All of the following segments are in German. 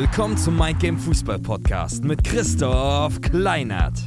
Willkommen zum Mind Game Fußball Podcast mit Christoph Kleinert.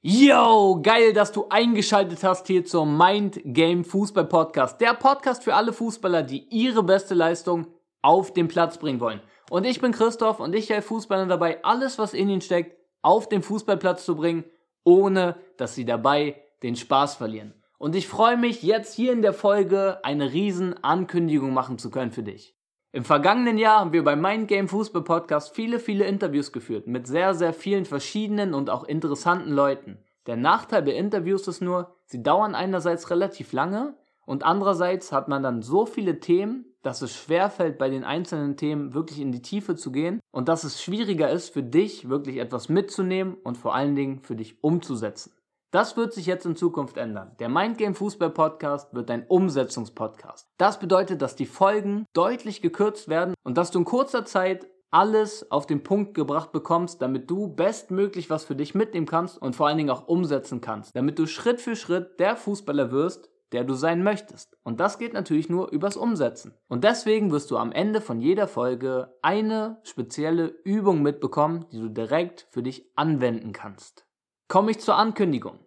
Yo, geil, dass du eingeschaltet hast hier zum Mind Game Fußball Podcast. Der Podcast für alle Fußballer, die ihre beste Leistung auf den Platz bringen wollen. Und ich bin Christoph und ich helfe Fußballern dabei, alles, was in ihnen steckt, auf den Fußballplatz zu bringen, ohne dass sie dabei den Spaß verlieren. Und ich freue mich, jetzt hier in der Folge eine riesen Ankündigung machen zu können für dich. Im vergangenen Jahr haben wir beim Mind Game Fußball Podcast viele, viele Interviews geführt mit sehr, sehr vielen verschiedenen und auch interessanten Leuten. Der Nachteil bei Interviews ist nur, sie dauern einerseits relativ lange und andererseits hat man dann so viele Themen, dass es schwerfällt, bei den einzelnen Themen wirklich in die Tiefe zu gehen und dass es schwieriger ist, für dich wirklich etwas mitzunehmen und vor allen Dingen für dich umzusetzen. Das wird sich jetzt in Zukunft ändern. Der Mindgame Fußball Podcast wird ein Umsetzungspodcast. Das bedeutet, dass die Folgen deutlich gekürzt werden und dass du in kurzer Zeit alles auf den Punkt gebracht bekommst, damit du bestmöglich was für dich mitnehmen kannst und vor allen Dingen auch umsetzen kannst, damit du Schritt für Schritt der Fußballer wirst, der du sein möchtest. Und das geht natürlich nur übers Umsetzen. Und deswegen wirst du am Ende von jeder Folge eine spezielle Übung mitbekommen, die du direkt für dich anwenden kannst komme ich zur Ankündigung.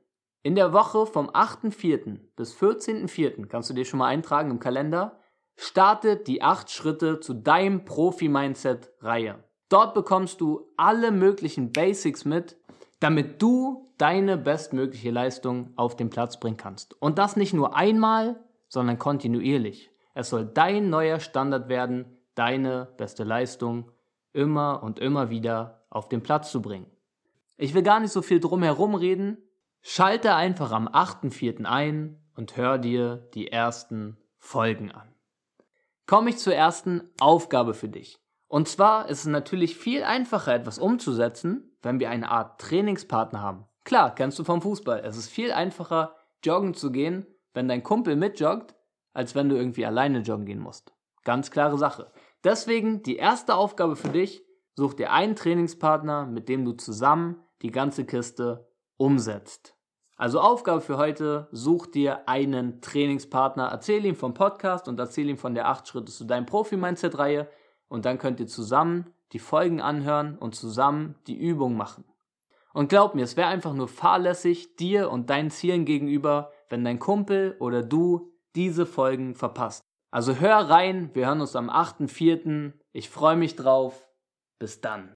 In der Woche vom 8.4. bis 14.4. kannst du dir schon mal eintragen im Kalender, startet die 8 Schritte zu deinem Profi-Mindset-Reihe. Dort bekommst du alle möglichen Basics mit, damit du deine bestmögliche Leistung auf den Platz bringen kannst. Und das nicht nur einmal, sondern kontinuierlich. Es soll dein neuer Standard werden, deine beste Leistung immer und immer wieder auf den Platz zu bringen. Ich will gar nicht so viel drum herum reden. Schalte einfach am 8.4. ein und hör dir die ersten Folgen an. Komme ich zur ersten Aufgabe für dich. Und zwar ist es natürlich viel einfacher, etwas umzusetzen, wenn wir eine Art Trainingspartner haben. Klar, kennst du vom Fußball. Es ist viel einfacher, joggen zu gehen, wenn dein Kumpel mitjoggt, als wenn du irgendwie alleine joggen gehen musst. Ganz klare Sache. Deswegen die erste Aufgabe für dich, such dir einen Trainingspartner, mit dem du zusammen die ganze Kiste umsetzt. Also Aufgabe für heute, such dir einen Trainingspartner, erzähl ihm vom Podcast und erzähl ihm von der 8 Schritte zu deinem Profi-Mindset-Reihe und dann könnt ihr zusammen die Folgen anhören und zusammen die Übung machen. Und glaub mir, es wäre einfach nur fahrlässig dir und deinen Zielen gegenüber, wenn dein Kumpel oder du diese Folgen verpasst. Also hör rein, wir hören uns am 8.4. Ich freue mich drauf. Bis dann.